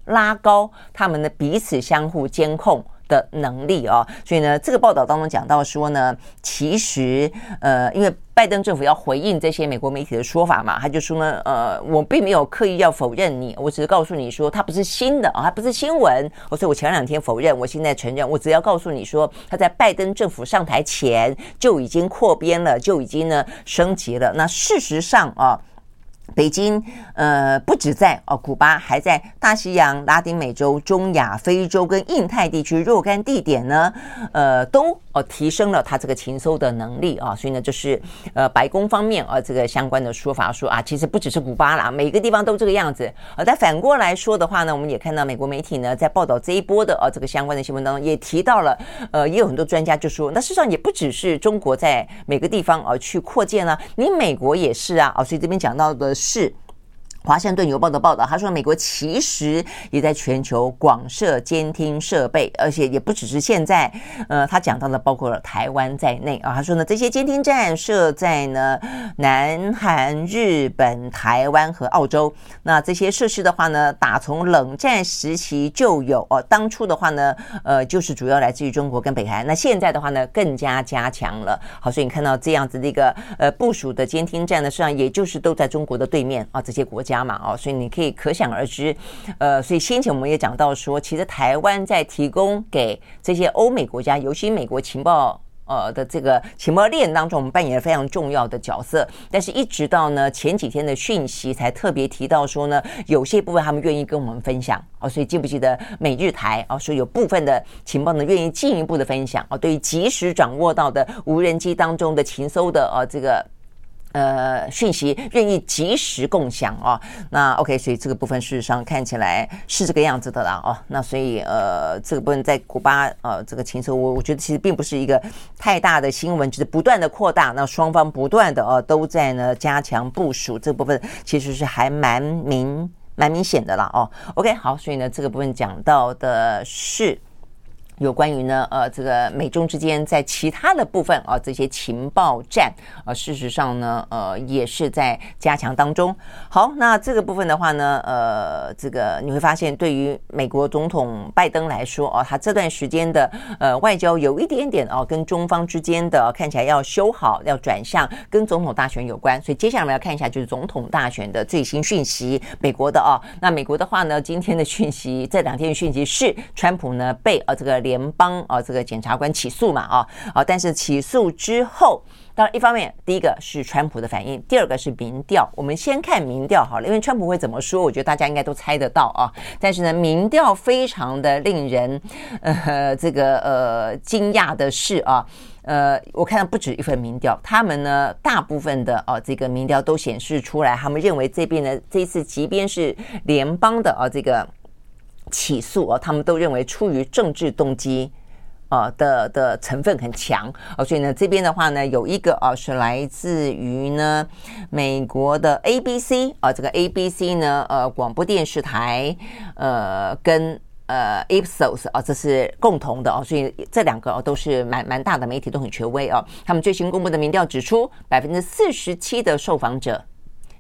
A: 拉高他们的彼此相互监控的能力啊，所以呢，这个报道当中讲到说呢，其实呃，因为拜登政府要回应这些美国媒体的说法嘛，他就说呢，呃，我并没有刻意要否认你，我只是告诉你说，它不是新的啊，它不是新闻，所以我前两天否认，我现在承认，我只要告诉你说，他在拜登政府上台前就已经扩编了，就已经呢升级了。那事实上啊。北京，呃，不止在哦，古巴，还在大西洋、拉丁美洲、中亚、非洲跟印太地区若干地点呢，呃，都哦提升了它这个情搜的能力啊，所以呢，就是呃，白宫方面啊，这个相关的说法说啊，其实不只是古巴啦，每个地方都这个样子。呃，但反过来说的话呢，我们也看到美国媒体呢在报道这一波的啊这个相关的新闻当中，也提到了，呃，也有很多专家就说，那事实上也不只是中国在每个地方啊去扩建了，你美国也是啊，啊，所以这边讲到的。是。华盛顿邮报的报道，他说，美国其实也在全球广设监听设备，而且也不只是现在。呃，他讲到的包括了台湾在内啊。他说呢，这些监听站设在呢南韩、日本、台湾和澳洲。那这些设施的话呢，打从冷战时期就有哦。当初的话呢，呃，就是主要来自于中国跟北韩。那现在的话呢，更加加强了。好，所以你看到这样子的一个呃部署的监听站呢，实际上也就是都在中国的对面啊，这些国家。加码哦，所以你可以可想而知，呃，所以先前我们也讲到说，其实台湾在提供给这些欧美国家，尤其美国情报呃的这个情报链当中，我们扮演了非常重要的角色。但是，一直到呢前几天的讯息才特别提到说呢，有些部分他们愿意跟我们分享哦。所以记不记得美日台哦，说有部分的情报呢愿意进一步的分享哦，对于及时掌握到的无人机当中的情搜的呃这个。呃，讯息愿意及时共享哦。那 OK，所以这个部分事实上看起来是这个样子的啦哦。那所以呃，这个部分在古巴呃这个情势，我我觉得其实并不是一个太大的新闻，就是不断的扩大，那双方不断的哦都在呢加强部署，这部分其实是还蛮明蛮明显的啦哦。OK，好，所以呢这个部分讲到的是。有关于呢，呃，这个美中之间在其他的部分啊，这些情报战啊，事实上呢，呃，也是在加强当中。好，那这个部分的话呢，呃，这个你会发现，对于美国总统拜登来说啊，他这段时间的呃外交有一点点啊，跟中方之间的看起来要修好，要转向跟总统大选有关。所以接下来我们要看一下，就是总统大选的最新讯息，美国的啊，那美国的话呢，今天的讯息，这两天的讯息是，川普呢被啊这个。联邦啊，这个检察官起诉嘛，啊啊，但是起诉之后，当然一方面，第一个是川普的反应，第二个是民调。我们先看民调好了，因为川普会怎么说，我觉得大家应该都猜得到啊。但是呢，民调非常的令人呃这个呃惊讶的是啊，呃，我看到不止一份民调，他们呢大部分的啊这个民调都显示出来，他们认为这边呢这一次即便是联邦的啊这个。起诉啊，他们都认为出于政治动机呃的的成分很强哦，所以呢这边的话呢有一个啊是来自于呢美国的 ABC 啊，这个 ABC 呢呃广播电视台呃跟呃 Ipsos 啊这是共同的哦，所以这两个都是蛮蛮大的媒体都很权威哦，他们最新公布的民调指出，百分之四十七的受访者。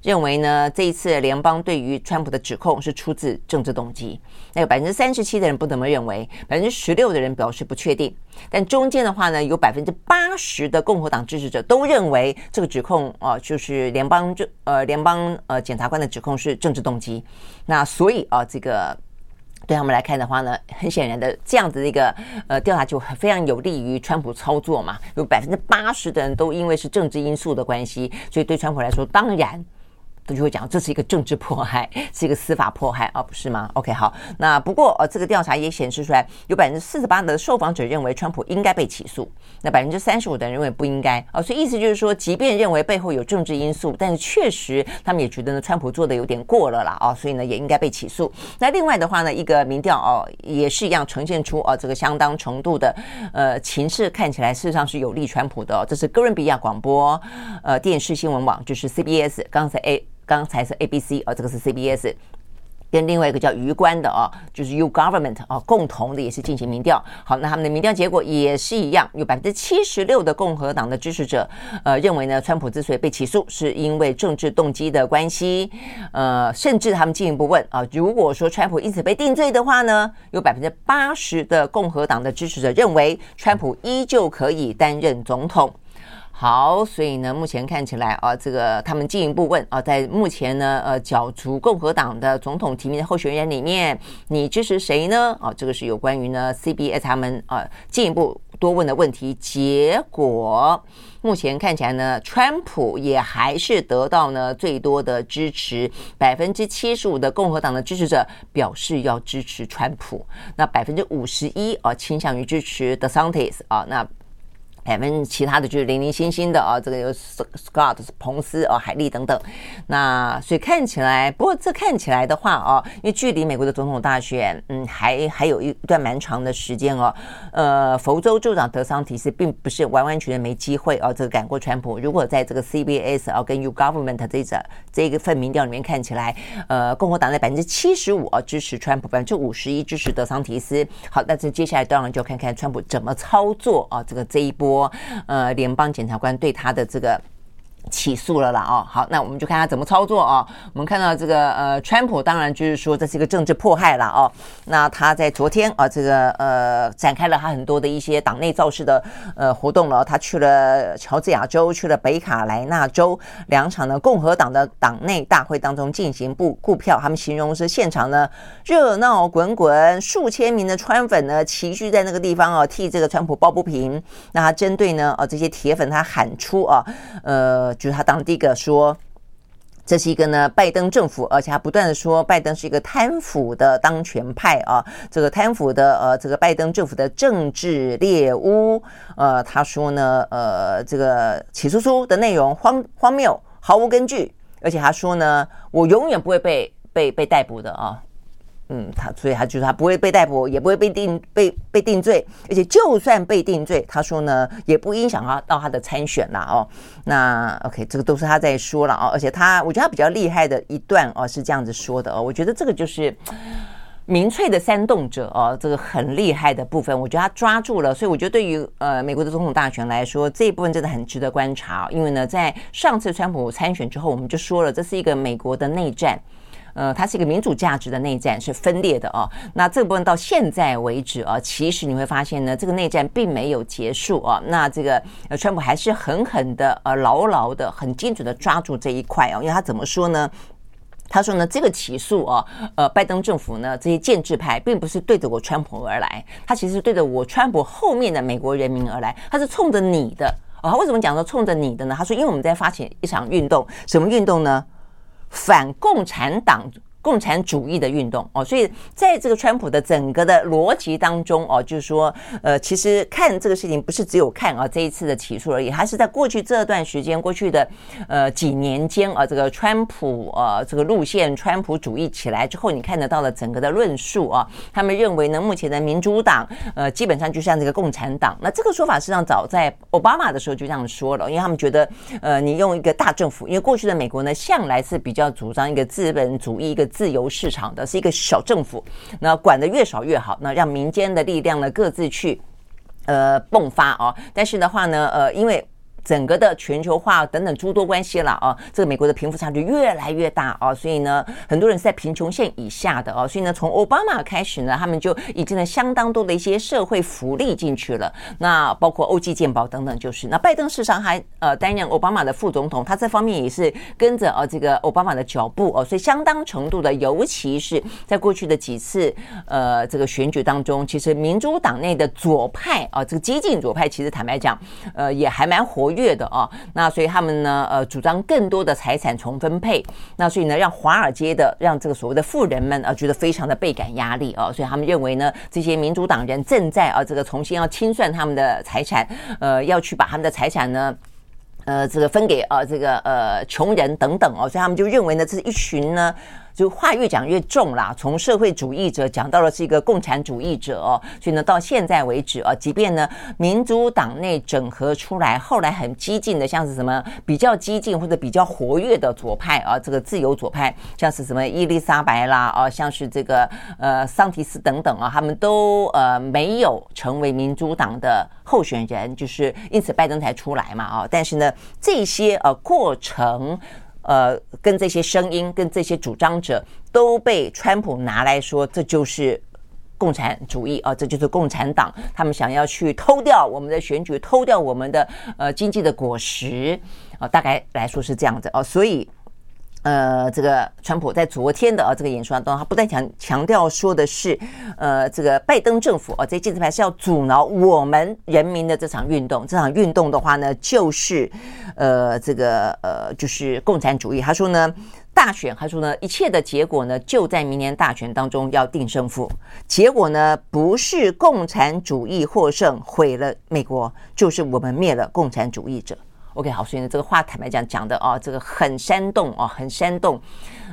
A: 认为呢，这一次联邦对于川普的指控是出自政治动机。那有百分之三十七的人不这么认为，百分之十六的人表示不确定。但中间的话呢，有百分之八十的共和党支持者都认为这个指控啊、就是联邦这呃联邦呃检察官的指控是政治动机。那所以啊，这个对他们来看的话呢，很显然的这样子的一个呃调查就非常有利于川普操作嘛。有百分之八十的人都因为是政治因素的关系，所以对川普来说，当然。就会讲这是一个政治迫害，是一个司法迫害啊，不是吗？OK，好，那不过呃，这个调查也显示出来，有百分之四十八的受访者认为川普应该被起诉，那百分之三十五的人认为不应该啊，所以意思就是说，即便认为背后有政治因素，但是确实他们也觉得呢，川普做的有点过了啦啊，所以呢也应该被起诉。那另外的话呢，一个民调哦也是一样呈现出啊这个相当程度的呃情势看起来事实上是有利川普的哦，这是哥伦比亚广播呃电视新闻网就是 CBS 刚才 A。刚才是 ABC 哦，这个是 CBS，跟另外一个叫鱼观的啊，就是 U Government 啊，共同的也是进行民调。好，那他们的民调结果也是一样，有百分之七十六的共和党的支持者呃认为呢，川普之所以被起诉，是因为政治动机的关系。呃，甚至他们进一步问啊，如果说川普因此被定罪的话呢，有百分之八十的共和党的支持者认为，川普依旧可以担任总统。好，所以呢，目前看起来啊，这个他们进一步问啊，在目前呢，呃，角逐共和党的总统提名的候选人里面，你支持谁呢？啊，这个是有关于呢，CBS 他们啊进一步多问的问题。结果目前看起来呢，川普也还是得到呢最多的支持，百分之七十五的共和党的支持者表示要支持川普，那百分之五十一啊倾向于支持 DeSantis 啊，那。百分其他的就是零零星星的啊，这个有 Scott 彭斯啊、海利等等。那所以看起来，不过这看起来的话啊，因为距离美国的总统大选，嗯，还还有一段蛮长的时间哦。呃，佛州州长德桑提斯并不是完完全全没机会啊，这个赶过川普。如果在这个 CBS 啊跟 U Government 这一这个份民调里面看起来，呃，共和党在百分之七十五啊支持川普，百分之五十一支持德桑提斯。好，那这接下来当然就看看川普怎么操作啊，这个这一波。呃，联邦检察官对他的这个。起诉了啦哦，好，那我们就看他怎么操作哦。我们看到这个呃，川普当然就是说这是一个政治迫害了哦。那他在昨天啊，这个呃，展开了他很多的一些党内造势的呃活动了。他去了乔治亚州，去了北卡莱纳州两场呢共和党的党内大会当中进行布顾票。他们形容是现场呢热闹滚滚，数千名的川粉呢齐聚在那个地方啊，替这个川普抱不平。那他针对呢啊这些铁粉，他喊出啊呃。就是他当第一个说，这是一个呢拜登政府，而且他不断的说拜登是一个贪腐的当权派啊，这个贪腐的呃这个拜登政府的政治猎巫，呃他说呢呃这个起诉书的内容荒荒谬，毫无根据，而且他说呢我永远不会被被被逮捕的啊。嗯，他所以他就是他不会被逮捕，也不会被定被被定罪，而且就算被定罪，他说呢也不影响他到他的参选啦哦。那 OK，这个都是他在说了哦，而且他我觉得他比较厉害的一段哦是这样子说的哦，我觉得这个就是民粹的煽动者哦，这个很厉害的部分，我觉得他抓住了，所以我觉得对于呃美国的总统大选来说，这一部分真的很值得观察，因为呢在上次川普参选之后，我们就说了这是一个美国的内战。呃，它是一个民主价值的内战，是分裂的哦。那这部分到现在为止啊，其实你会发现呢，这个内战并没有结束啊。那这个呃，川普还是狠狠的呃，牢牢的、很精准的抓住这一块哦。因为他怎么说呢？他说呢，这个起诉啊，呃，拜登政府呢，这些建制派并不是对着我川普而来，他其实是对着我川普后面的美国人民而来，他是冲着你的哦。他为什么讲说冲着你的呢？他说，因为我们在发起一场运动，什么运动呢？反共产党共产主义的运动哦，所以在这个川普的整个的逻辑当中哦，就是说，呃，其实看这个事情不是只有看啊这一次的起诉而已，还是在过去这段时间，过去的呃几年间啊，这个川普呃这个路线，川普主义起来之后，你看得到了整个的论述啊，他们认为呢，目前的民主党呃基本上就像这个共产党，那这个说法实际上早在奥巴马的时候就这样说了，因为他们觉得呃你用一个大政府，因为过去的美国呢向来是比较主张一个资本主义一个。自由市场的是一个小政府，那管的越少越好，那让民间的力量呢各自去呃迸发啊。但是的话呢，呃，因为。整个的全球化等等诸多关系了啊，这个美国的贫富差距越来越大啊，所以呢，很多人是在贫穷线以下的啊，所以呢，从奥巴马开始呢，他们就引进了相当多的一些社会福利进去了，那包括欧记健保等等，就是那拜登事实上还呃担任奥巴马的副总统，他这方面也是跟着呃这个奥巴马的脚步哦，所以相当程度的，尤其是在过去的几次呃这个选举当中，其实民主党内的左派啊，这个激进左派，其实坦白讲，呃也还蛮活跃。月的啊，那所以他们呢，呃，主张更多的财产重分配，那所以呢，让华尔街的，让这个所谓的富人们啊，觉得非常的倍感压力啊，所以他们认为呢，这些民主党人正在啊，这个重新要清算他们的财产，呃，要去把他们的财产呢，呃，这个分给啊，这个呃穷人等等哦，所以他们就认为呢，这是一群呢。就话越讲越重啦，从社会主义者讲到了是一个共产主义者哦，所以呢，到现在为止啊，即便呢民主党内整合出来，后来很激进的，像是什么比较激进或者比较活跃的左派啊，这个自由左派，像是什么伊丽莎白啦啊，像是这个呃桑提斯等等啊，他们都呃没有成为民主党的候选人，就是因此拜登才出来嘛啊，但是呢这些呃过程。呃，跟这些声音、跟这些主张者都被川普拿来说，这就是共产主义啊，这就是共产党，他们想要去偷掉我们的选举，偷掉我们的呃经济的果实啊，大概来说是这样子哦，所以。呃，这个川普在昨天的啊这个演说当中，他不但强强调说的是，呃，这个拜登政府啊，这些建制派是要阻挠我们人民的这场运动。这场运动的话呢，就是呃，这个呃，就是共产主义。他说呢，大选，他说呢，一切的结果呢，就在明年大选当中要定胜负。结果呢，不是共产主义获胜毁了美国，就是我们灭了共产主义者。OK，好，所以呢，这个话坦白讲讲的哦，这个很煽动哦，很煽动。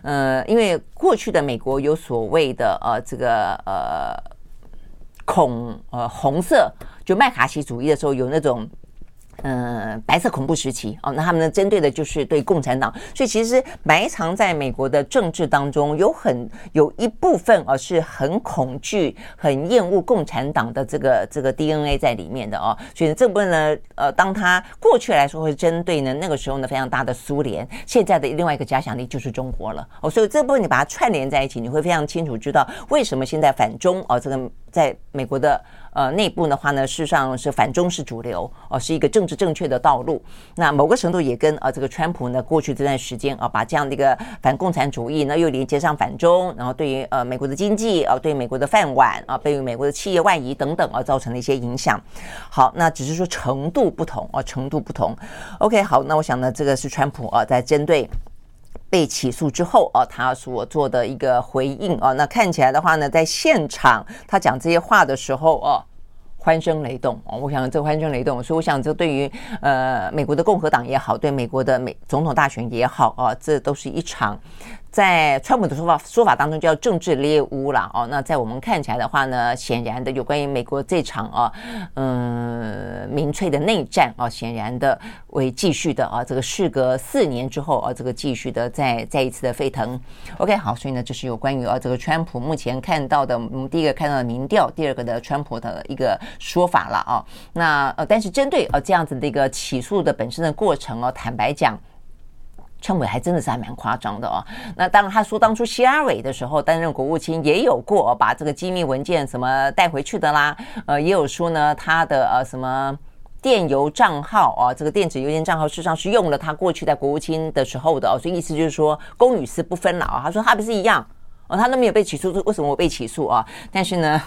A: 呃，因为过去的美国有所谓的呃，这个呃恐呃红色，就麦卡锡主义的时候有那种。嗯，白色恐怖时期哦，那他们呢，针对的就是对共产党，所以其实埋藏在美国的政治当中，有很有一部分啊是很恐惧、很厌恶共产党的这个这个 DNA 在里面的哦。所以这部分呢，呃，当他过去来说会针对呢，那个时候呢非常大的苏联，现在的另外一个假想敌就是中国了哦。所以这部分你把它串联在一起，你会非常清楚知道为什么现在反中哦，这个在美国的。呃，内部的话呢，事实上是反中是主流哦，是一个政治正确的道路。那某个程度也跟呃这个川普呢过去这段时间啊，把这样的一个反共产主义呢又连接上反中，然后对于呃美国的经济啊，对美国的饭碗啊，对于美国的企业外移等等啊，造成了一些影响。好，那只是说程度不同啊，程度不同。OK，好，那我想呢，这个是川普啊，在针对被起诉之后哦，他所做的一个回应哦，那看起来的话呢，在现场他讲这些话的时候哦。欢声雷动哦！我想这欢声雷动，所以我想这对于呃美国的共和党也好，对美国的美总统大选也好啊，这都是一场。在川普的说法说法当中叫政治猎巫了哦，那在我们看起来的话呢，显然的有关于美国这场啊，嗯，民粹的内战啊，显然的为继续的啊，这个事隔四年之后啊，这个继续的再再一次的沸腾。OK，好，所以呢，这是有关于啊这个川普目前看到的，嗯，第一个看到的民调，第二个的川普的一个说法了啊。那呃，但是针对啊这样子的一个起诉的本身的过程哦，坦白讲。川普还真的是还蛮夸张的哦。那当然，他说当初希拉蕊的时候担任国务卿也有过把这个机密文件什么带回去的啦。呃，也有说呢，他的呃什么电邮账号啊，这个电子邮件账号事实上是用了他过去在国务卿的时候的哦。所以意思就是说公与私不分了啊。他说他不是一样哦，他都没有被起诉，为什么我被起诉啊？但是呢。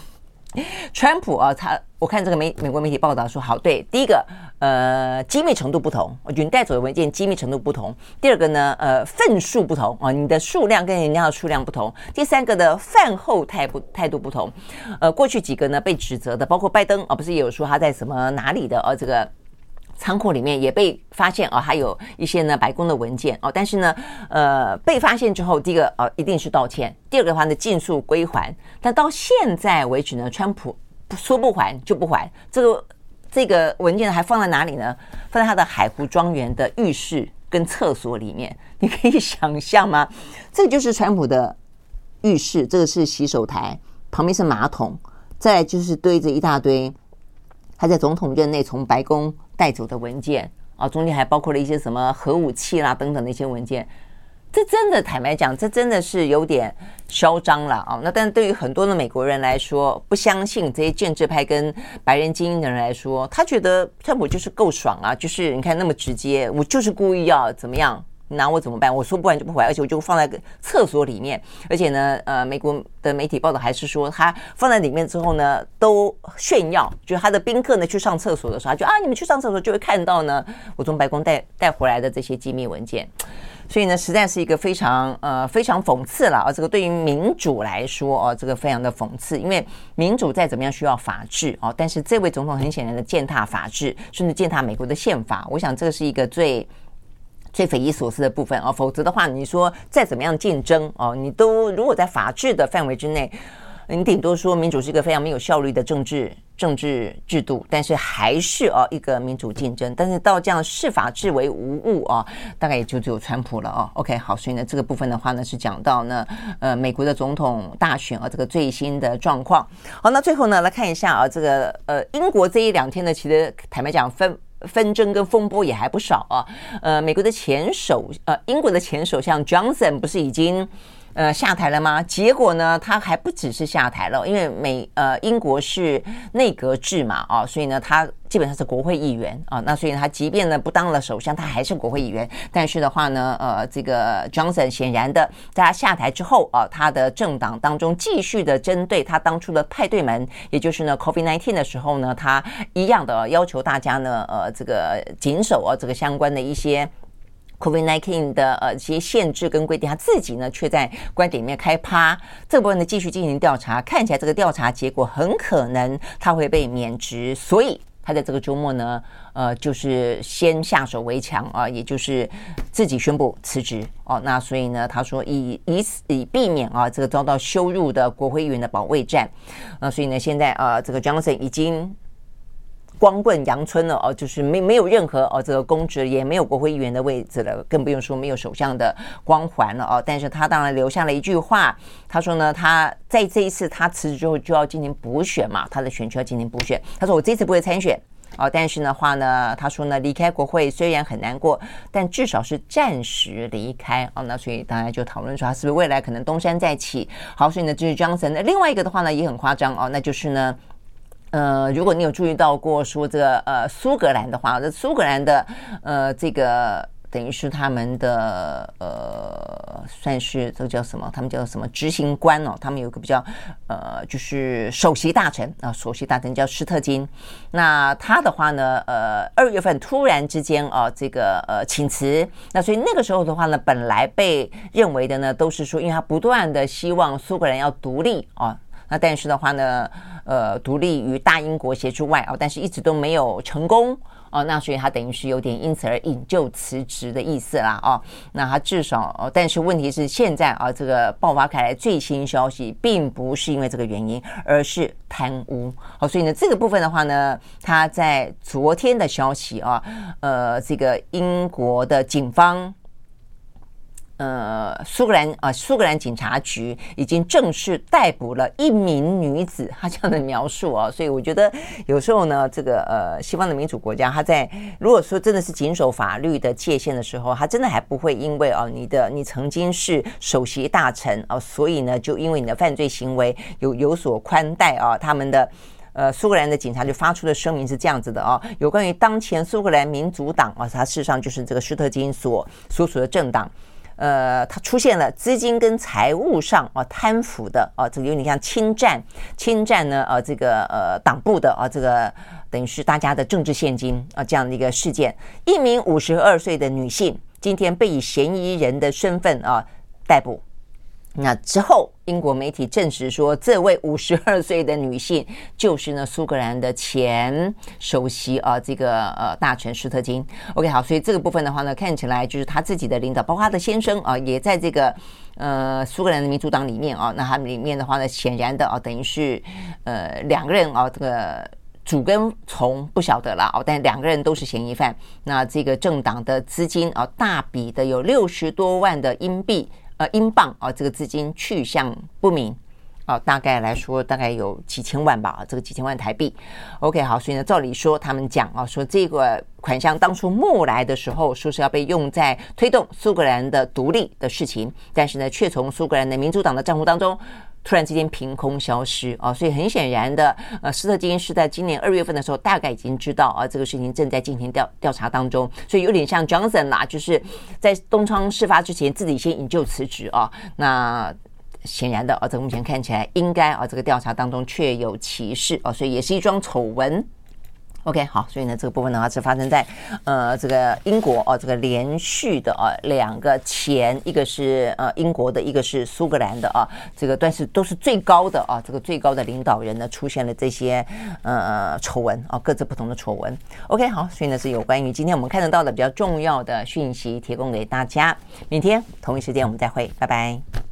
A: 川普啊，他我看这个美美国媒体报道说，好，对，第一个，呃，机密程度不同，我觉得你带走的文件机密程度不同。第二个呢，呃，份数不同啊，你的数量跟人家的数量不同。第三个的饭后态不态度不同。呃，过去几个呢被指责的，包括拜登啊，不是也有说他在什么哪里的呃、这个。仓库里面也被发现哦，还有一些呢白宫的文件哦，但是呢，呃，被发现之后，第一个哦一定是道歉，第二个的话呢，尽速归还。但到现在为止呢，川普说不还就不还，这个这个文件还放在哪里呢？放在他的海湖庄园的浴室跟厕所里面，你可以想象吗？这就是川普的浴室，这个是洗手台，旁边是马桶，再就是堆着一大堆他在总统任内从白宫。带走的文件啊，中间还包括了一些什么核武器啦等等的一些文件，这真的坦白讲，这真的是有点嚣张了啊。那但对于很多的美国人来说，不相信这些建制派跟白人精英的人来说，他觉得特朗普就是够爽啊，就是你看那么直接，我就是故意要怎么样。拿我怎么办？我说不完就不还，而且我就放在个厕所里面。而且呢，呃，美国的媒体报道还是说，他放在里面之后呢，都炫耀，就是他的宾客呢去上厕所的时候，他就啊，你们去上厕所就会看到呢，我从白宫带带回来的这些机密文件。所以呢，实在是一个非常呃非常讽刺了啊！这个对于民主来说哦，这个非常的讽刺，因为民主再怎么样需要法治哦，但是这位总统很显然的践踏法治，甚至践踏美国的宪法。我想这个是一个最。最匪夷所思的部分哦，否则的话，你说再怎么样竞争哦，你都如果在法治的范围之内，你顶多说民主是一个非常没有效率的政治政治制度，但是还是哦一个民主竞争。但是到这样视法治为无物啊，大概也就只有川普了哦。OK，好，所以呢这个部分的话呢是讲到呢呃美国的总统大选啊这个最新的状况。好，那最后呢来看一下啊这个呃英国这一两天呢其实坦白讲分。纷争跟风波也还不少啊，呃，美国的前首呃，英国的前首相 Johnson 不是已经呃下台了吗？结果呢，他还不只是下台了，因为美呃英国是内阁制嘛啊，所以呢他。基本上是国会议员啊，那所以他即便呢不当了首相，他还是国会议员。但是的话呢，呃，这个 Johnson 显然的，在他下台之后啊，他的政党当中继续的针对他当初的派对门，也就是呢 COVID-19 的时候呢，他一样的要求大家呢，呃，这个谨守啊这个相关的一些 COVID-19 的呃一些限制跟规定，他自己呢却在官邸里面开趴。这部分呢继续进行调查，看起来这个调查结果很可能他会被免职，所以。他在这个周末呢，呃，就是先下手为强啊，也就是自己宣布辞职哦。那所以呢，他说以以以避免啊这个遭到羞辱的国会议员的保卫战。那所以呢，现在啊，这个 Johnson 已经光棍阳春了哦，就是没没有任何哦这个公职，也没有国会议员的位置了，更不用说没有首相的光环了哦。但是他当然留下了一句话，他说呢，他在这一次他辞职之后就要进行补选嘛，他的选区要进行补选。他说我这次不会参选。哦，但是的话呢，他说呢，离开国会虽然很难过，但至少是暂时离开。哦，那所以大家就讨论说，他是不是未来可能东山再起？好，所以呢，这是 Johnson。那另外一个的话呢，也很夸张哦，那就是呢，呃，如果你有注意到过说这个呃苏格兰的话，这苏格兰的呃这个。等于是他们的呃，算是这叫什么？他们叫什么执行官哦？他们有个比较呃，就是首席大臣啊，首席大臣叫施特金。那他的话呢，呃，二月份突然之间啊，这个呃请辞。那所以那个时候的话呢，本来被认为的呢，都是说，因为他不断的希望苏格兰要独立啊。那但是的话呢，呃，独立于大英国协助外啊，但是一直都没有成功。哦，那所以他等于是有点因此而引咎辞职的意思啦，哦，那他至少，但是问题是现在啊，这个爆发开来最新消息，并不是因为这个原因，而是贪污。好，所以呢，这个部分的话呢，他在昨天的消息啊，呃，这个英国的警方。呃，苏格兰啊，苏格兰警察局已经正式逮捕了一名女子，她这样的描述啊，所以我觉得有时候呢，这个呃，西方的民主国家，他在如果说真的是谨守法律的界限的时候，他真的还不会因为啊，你的你曾经是首席大臣啊，所以呢，就因为你的犯罪行为有有所宽待啊，他们的呃，苏格兰的警察就发出的声明是这样子的啊，有关于当前苏格兰民主党啊，它事实上就是这个施特金所所属的政党。呃，他出现了资金跟财务上啊贪腐的啊，这个有点像侵占侵占呢啊，这个呃党部的啊，这个等于是大家的政治现金啊这样的一个事件。一名五十二岁的女性今天被以嫌疑人的身份啊逮捕。那之后，英国媒体证实说，这位五十二岁的女性就是呢苏格兰的前首席啊，这个呃大臣施特金。OK，好，所以这个部分的话呢，看起来就是他自己的领导，包括他的先生啊，也在这个呃苏格兰的民主党里面啊。那他们里面的话呢，显然的啊，等于是呃两个人啊，这个主跟从不晓得了啊，但两个人都是嫌疑犯。那这个政党的资金啊，大笔的有六十多万的英币。呃，英镑啊，这个资金去向不明啊，大概来说大概有几千万吧，这个几千万台币。OK，好，所以呢，照理说他们讲啊，说这个款项当初募来的时候，说是要被用在推动苏格兰的独立的事情，但是呢，却从苏格兰的民主党的账户当中。突然之间凭空消失啊，所以很显然的，呃，斯特金是在今年二月份的时候，大概已经知道啊，这个事情正在进行调调查当中，所以有点像 Johnson 啦，就是在东窗事发之前自己先引咎辞职啊。那显然的啊，这目前看起来应该啊，这个调查当中确有其事啊，所以也是一桩丑闻。OK，好，所以呢，这个部分的话是发生在呃这个英国哦，这个连续的啊两个前，一个是呃英国的，一个是苏格兰的啊，这个但是都是最高的啊，这个最高的领导人呢出现了这些呃丑闻啊，各自不同的丑闻。OK，好，所以呢是有关于今天我们看得到的比较重要的讯息提供给大家，明天同一时间我们再会，拜拜。